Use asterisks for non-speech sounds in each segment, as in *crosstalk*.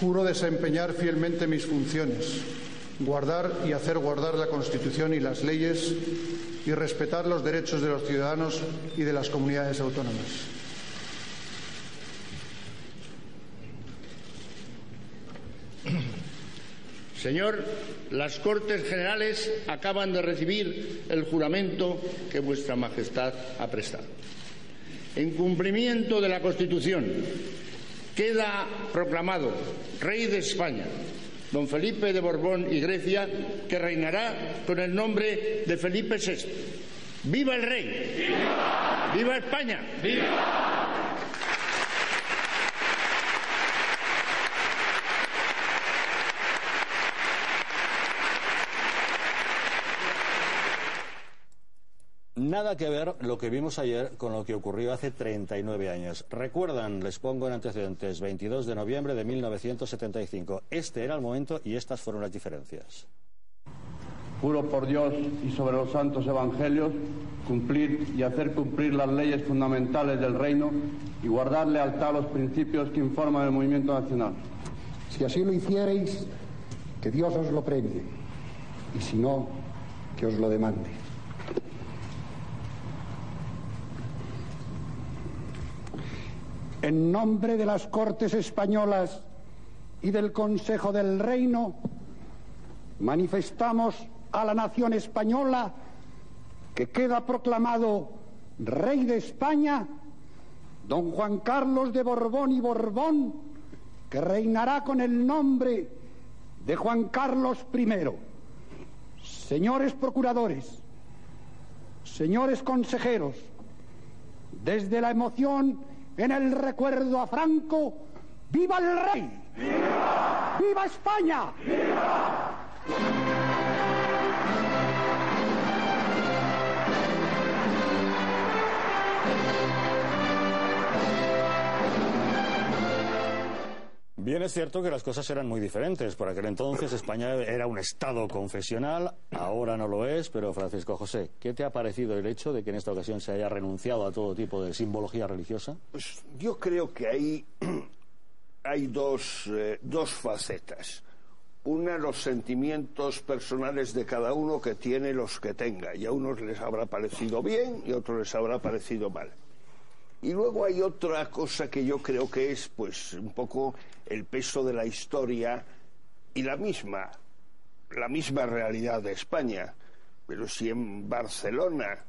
Juro desempeñar fielmente mis funciones, guardar y hacer guardar la Constitución y las leyes y respetar los derechos de los ciudadanos y de las comunidades autónomas. Señor, las Cortes Generales acaban de recibir el juramento que Vuestra Majestad ha prestado. En cumplimiento de la Constitución, queda proclamado Rey de España, don Felipe de Borbón y Grecia, que reinará con el nombre de Felipe VI. ¡Viva el Rey! ¡Viva, ¡Viva España! Nada que ver lo que vimos ayer con lo que ocurrió hace 39 años. Recuerdan, les pongo en antecedentes, 22 de noviembre de 1975. Este era el momento y estas fueron las diferencias. Juro por Dios y sobre los santos evangelios cumplir y hacer cumplir las leyes fundamentales del reino y guardar lealtad a los principios que informan el movimiento nacional. Si así lo hiciereis, que Dios os lo premie, y si no, que os lo demande. En nombre de las Cortes Españolas y del Consejo del Reino, manifestamos a la nación española que queda proclamado Rey de España, don Juan Carlos de Borbón y Borbón, que reinará con el nombre de Juan Carlos I. Señores procuradores, señores consejeros, desde la emoción en el recuerdo a Franco, ¡viva el rey! ¡Viva, ¡Viva España! ¡Viva! Bien es cierto que las cosas eran muy diferentes. Por aquel entonces España era un Estado confesional, ahora no lo es, pero Francisco José, ¿qué te ha parecido el hecho de que en esta ocasión se haya renunciado a todo tipo de simbología religiosa? Pues yo creo que ahí *clears throat* hay dos, eh, dos facetas. Una, los sentimientos personales de cada uno que tiene los que tenga. Y a unos les habrá parecido bien y a otros les habrá parecido mal. Y luego hay otra cosa que yo creo que es, pues, un poco el peso de la historia y la misma, la misma realidad de España. Pero si en Barcelona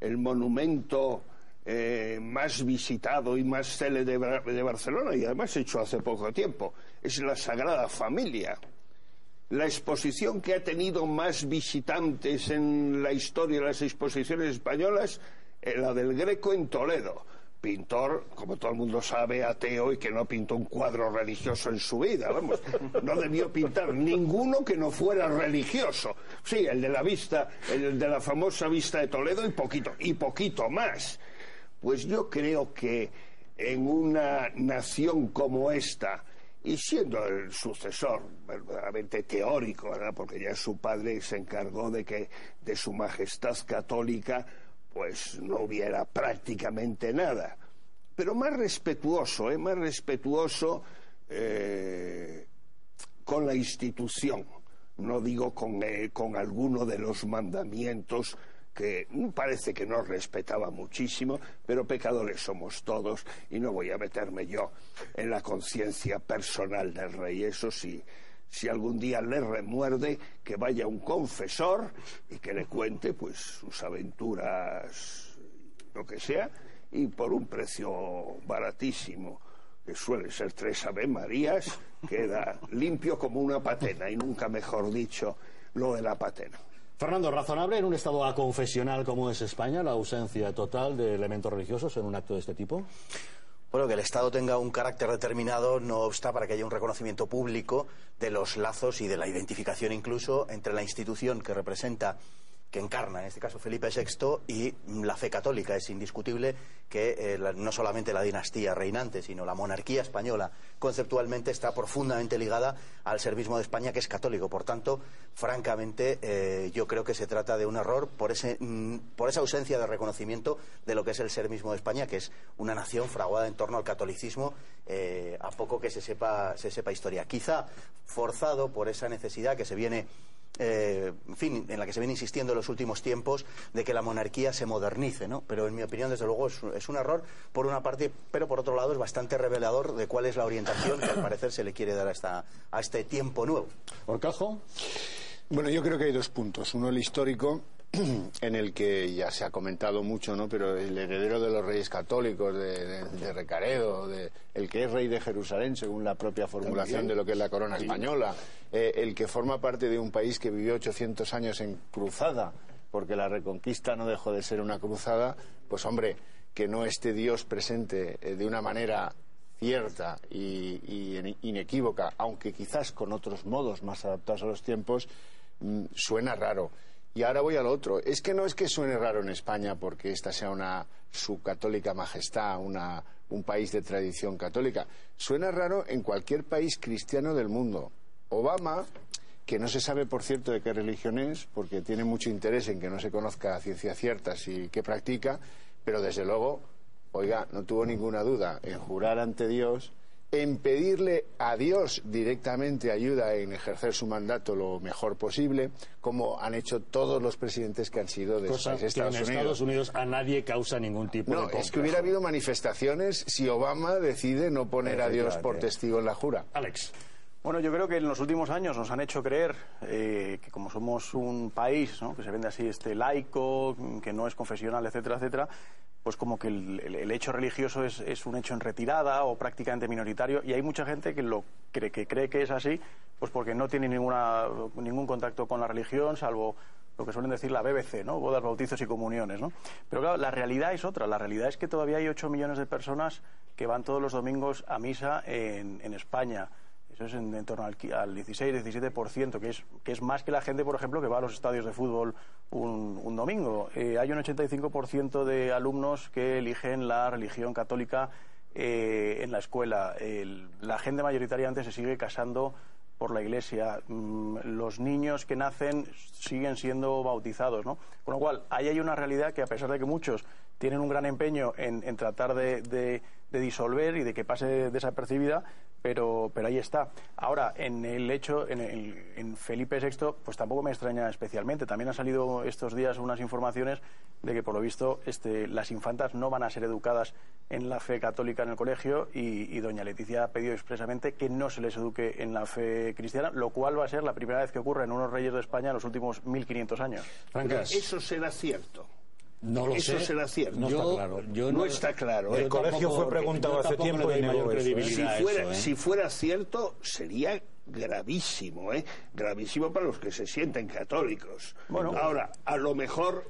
el monumento eh, más visitado y más célebre de Barcelona, y además hecho hace poco tiempo, es la Sagrada Familia. La exposición que ha tenido más visitantes en la historia de las exposiciones españolas, es la del Greco en Toledo pintor, como todo el mundo sabe, ateo y que no pintó un cuadro religioso en su vida, vamos, no debió pintar ninguno que no fuera religioso. Sí, el de la vista, el de la famosa vista de Toledo y poquito, y poquito más. Pues yo creo que en una nación como esta, y siendo el sucesor verdaderamente teórico, ¿verdad? porque ya su padre se encargó de que de su majestad católica pues no hubiera prácticamente nada. Pero más respetuoso, ¿eh? más respetuoso eh, con la institución, no digo con, eh, con alguno de los mandamientos que parece que no respetaba muchísimo, pero pecadores somos todos y no voy a meterme yo en la conciencia personal del rey, eso sí si algún día le remuerde, que vaya un confesor y que le cuente pues sus aventuras, lo que sea, y por un precio baratísimo, que suele ser tres Ave Marías, queda limpio como una patena, y nunca mejor dicho lo de la patena. Fernando, ¿razonable en un estado aconfesional como es España la ausencia total de elementos religiosos en un acto de este tipo? Bueno, que el Estado tenga un carácter determinado no obsta para que haya un reconocimiento público de los lazos y de la identificación incluso entre la institución que representa que encarna, en este caso Felipe VI, y la fe católica. Es indiscutible que eh, no solamente la dinastía reinante, sino la monarquía española, conceptualmente está profundamente ligada al servismo de España, que es católico. Por tanto, francamente, eh, yo creo que se trata de un error por, ese, mm, por esa ausencia de reconocimiento de lo que es el servismo de España, que es una nación fraguada en torno al catolicismo, eh, a poco que se sepa, se sepa historia. Quizá forzado por esa necesidad que se viene eh, en fin, en la que se viene insistiendo en los últimos tiempos de que la monarquía se modernice, ¿no? Pero en mi opinión, desde luego, es, un error por una parte, pero por otro lado es bastante revelador de cuál es la orientación que al parecer se le quiere dar a, esta, a este tiempo nuevo. ¿Orcajo? Bueno, yo creo que hay dos puntos. Uno, el histórico, *clears throat* en el que ya se ha comentado mucho, ¿no? Pero el heredero de los reyes católicos, de, Recaredo, de, el que es rey de Jerusalén, según la propia formulación de lo que es la corona española, eh, el que forma parte de un país que vivió 800 años en cruzada, porque la reconquista no dejó de ser una cruzada, pues hombre, que no esté Dios presente eh, de una manera cierta y, y, inequívoca, aunque quizás con otros modos más adaptados a los tiempos, mm, suena raro. Y ahora voy al otro. Es que no es que suene raro en España porque esta sea una subcatólica majestad, una, un país de tradición católica. Suena raro en cualquier país cristiano del mundo. Obama, que no se sabe, por cierto, de qué religión es, porque tiene mucho interés en que no se conozca a ciencia cierta si qué practica, pero desde luego, oiga, no tuvo ninguna duda en jurar ante Dios en pedirle a Dios directamente ayuda en ejercer su mandato lo mejor posible, como han hecho todos los presidentes que han sido de Estados que en Unidos. Estados Unidos a nadie causa ningún tipo no, de No, es que hubiera habido manifestaciones si Obama decide no poner a Dios por testigo en la jura. Alex. Bueno, yo creo que en los últimos años nos han hecho creer eh, que como somos un país que se vende así este laico, que no es confesional, etcétera, etcétera, pues como que el, hecho religioso es, un hecho en retirada o prácticamente minoritario y hay mucha gente que lo cree que cree que es así pues porque no tiene ninguna, ningún contacto con la religión salvo lo que suelen decir la BBC, ¿no? Bodas, bautizos y comuniones, ¿no? Pero claro, la realidad es otra. La realidad es que todavía hay 8 millones de personas que van todos los domingos a misa en, en España. Eso es en, torno al, 16-17%, que es, que es más que la gente, por ejemplo, que va a los estadios de fútbol un, domingo. Eh, hay un 85% de alumnos que eligen la religión católica eh, en la escuela. la gente mayoritariamente se sigue casando por la Iglesia. Mm, los niños que nacen siguen siendo bautizados, ¿no? Con lo cual, ahí hay una realidad que, a pesar de que muchos tienen un gran empeño en, tratar de, disolver y de que pase desapercibida, pero, pero ahí está. Ahora, en el hecho, en, en, Felipe VI, pues tampoco me extraña especialmente. También han salido estos días unas informaciones de que, por lo visto, este, las infantas no van a ser educadas en la fe católica en el colegio y, doña Leticia ha pedido expresamente que no se les eduque en la fe cristiana, lo cual va a ser la primera vez que ocurre en unos reyes de España en los últimos 1.500 años. Eso será cierto. No lo Eso será cierto. No está claro. no, está claro. El colegio fue preguntado hace tiempo y no Si fuera, ¿eh? si fuera cierto, sería gravísimo, ¿eh? Gravísimo para los que se sienten católicos. Bueno, Ahora, a lo mejor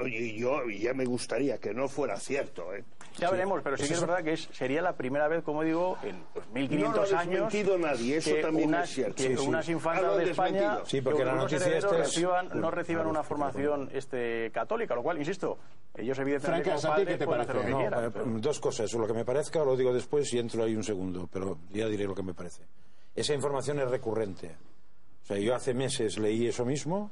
Oye, yo ya me gustaría que no fuera cierto, ¿eh? Ya veremos, pero sí que es verdad que sería la primera vez, como digo, en 1500 años. No nadie, eso también unas, es cierto. Que unas infantas de España sí, porque la noticia este reciban, no reciban una formación este, católica, lo cual, insisto, ellos evidentemente Franca, ¿qué te parece? Lo que no, eh, Dos cosas, lo que me parezca lo digo después y entro ahí un segundo, pero ya diré lo que me parece. Esa información es recurrente. O sea, yo hace meses leí eso mismo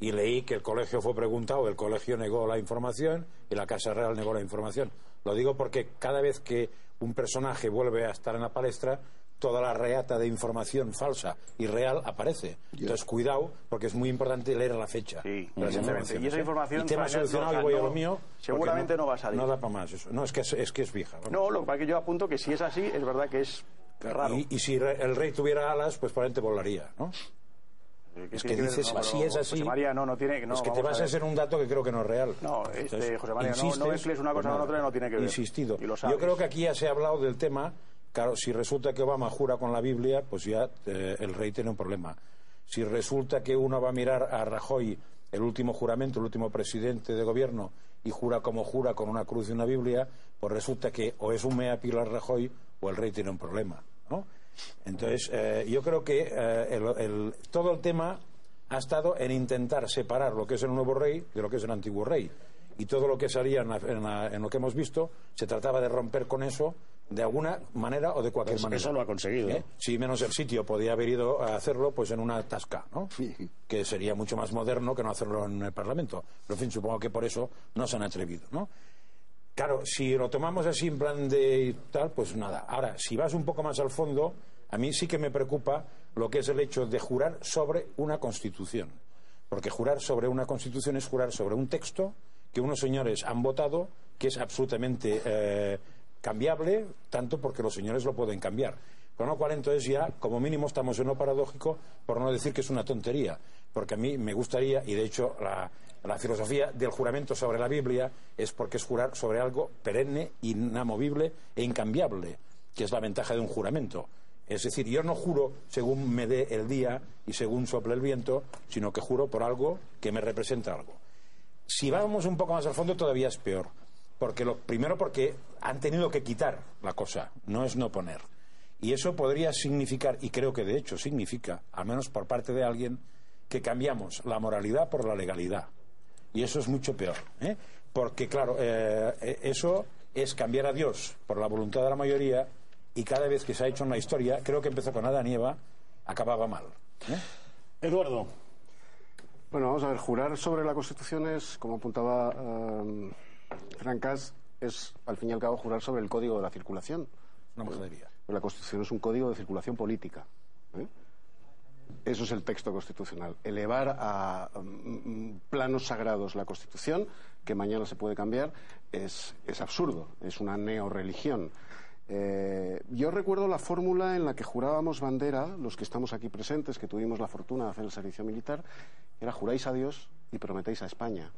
y leí que el colegio fue preguntado, el colegio negó la información y la Casa Real negó la información. Lo digo porque cada vez que un personaje vuelve a estar en la palestra, toda la reata de información falsa y real aparece. Entonces, cuidado, porque es muy importante leer la fecha. Sí, Y esa información... Y tema solucionado, y voy a lo mío... Seguramente no, va a salir. No da para más eso. No, es que es, que es vieja. No, lo que pasa es que yo apunto que si es así, es verdad que es raro. Y, si el rey tuviera alas, pues probablemente volaría, ¿no? Es que dices, así es así. José María, no, no tiene no, Es que te vas a hacer un dato que creo que no es real. No, este, José María, no, no mezcles una cosa con otra, no tiene que ver. Insistido. Yo creo que aquí ya se ha hablado del tema. Claro, si resulta que Obama jura con la Biblia, pues ya eh, el rey tiene un problema. Si resulta que uno va a mirar a Rajoy, el último juramento, el último presidente de gobierno, y jura como jura con una cruz y una Biblia, pues resulta que o es un mea Pilar Rajoy o el rey tiene un problema, ¿no? Entonces, eh, yo creo que eh, todo el tema ha estado en intentar separar lo que es el nuevo rey de lo que es el antiguo rey. Y todo lo que salía en, lo que hemos visto se trataba de romper con eso de alguna manera o de cualquier manera. Eso lo ha conseguido. ¿Eh? Si menos el sitio podía haber ido a hacerlo pues en una tasca, ¿no? Que sería mucho más moderno que no hacerlo en el Parlamento. Pero en fin, supongo que por eso no se han atrevido, ¿no? Claro, si lo tomamos así en plan de tal, pues nada. Ahora, si vas un poco más al fondo, a mí sí que me preocupa lo que es el hecho de jurar sobre una constitución. Porque jurar sobre una constitución es jurar sobre un texto que unos señores han votado, que es absolutamente eh, cambiable, tanto porque los señores lo pueden cambiar. Con lo cual, entonces ya, como mínimo, estamos en lo paradójico, por no decir que es una tontería. Porque a mí me gustaría, y de hecho la, filosofía del juramento sobre la Biblia es porque es jurar sobre algo perenne, inamovible e incambiable, que es la ventaja de un juramento. Es decir, yo no juro según me dé el día y según sople el viento, sino que juro por algo que me representa algo. Si vamos un poco más al fondo, todavía es peor. Porque lo, primero porque han tenido que quitar la cosa, no es no poner. Y eso podría significar, y creo que de hecho significa, al menos por parte de alguien, que cambiamos la moralidad por la legalidad. Y eso es mucho peor. ¿eh? Porque, claro, eh, eh, eso es cambiar a Dios por la voluntad de la mayoría y cada vez que se ha hecho en la historia, creo que empezó con Adán y Eva, acababa mal. Eduardo. Bueno, vamos a ver, jurar sobre la Constitución es, como apuntaba um, Francas, es al fin y al cabo jurar sobre el código de la circulación. Una majadería. La Constitución es un código de circulación política. Eso es el texto constitucional. Elevar a mm, planos sagrados la Constitución, que mañana se puede cambiar, es, absurdo. Es una neoreligión. Eh, yo recuerdo la fórmula en la que jurábamos bandera, los que estamos aquí presentes, que tuvimos la fortuna de hacer el servicio militar, era juráis a Dios y prometéis a España.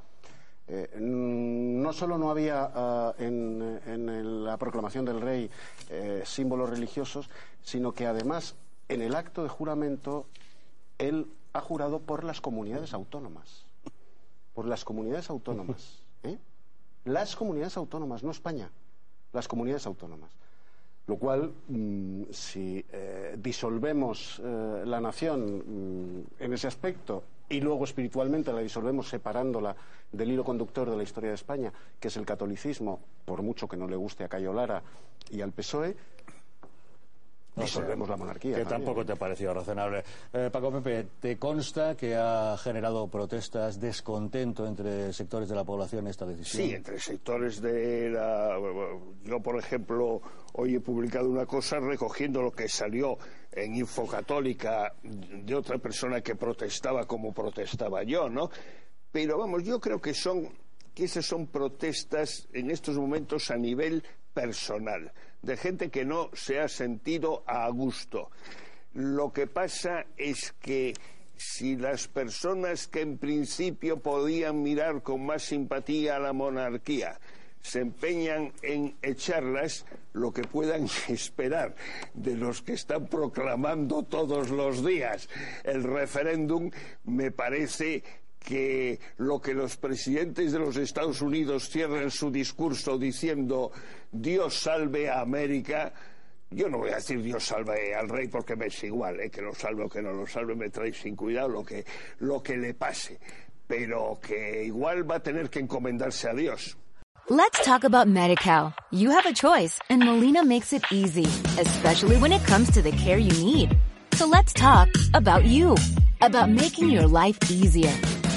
Eh, no solo no había ah, en, la proclamación del rey eh, símbolos religiosos, sino que además en el acto de juramento él ha jurado por las comunidades autónomas. Por las comunidades autónomas. ¿eh? Las comunidades autónomas, no España. Las comunidades autónomas. Lo cual, mm, si eh, disolvemos eh, la nación mm, en ese aspecto y luego espiritualmente la disolvemos separándola del hilo conductor de la historia de España, que es el catolicismo, por mucho que no le guste a Cayo Lara y al PSOE, disolvemos la monarquía. Que tampoco te ha parecido razonable. Eh, Paco Pepe, ¿te consta que ha generado protestas, descontento entre sectores de la población esta decisión? Sí, entre sectores de la... Yo, por ejemplo, hoy he publicado una cosa recogiendo lo que salió en Infocatólica de otra persona que protestaba como protestaba yo, ¿no? Pero vamos, yo creo que son que esas son protestas en estos momentos a nivel personal de gente que no se ha sentido a gusto. Lo que pasa es que si las personas que en principio podían mirar con más simpatía a la monarquía se empeñan en echarlas, lo que puedan *laughs* esperar de los que están proclamando todos los días el referéndum, me parece que lo que los presidentes de los Estados Unidos cierran su discurso diciendo Dios salve a América, yo no voy a decir Dios salve al rey porque me es igual, eh, que lo salve o que no lo salve, me trae sin cuidado lo que, lo que le pase, pero que igual va a tener que encomendarse a Dios. Let's talk about MediCal. You have a choice and Molina makes it easy, especially when it comes to the care you need. So let's talk about you, about making your life easier.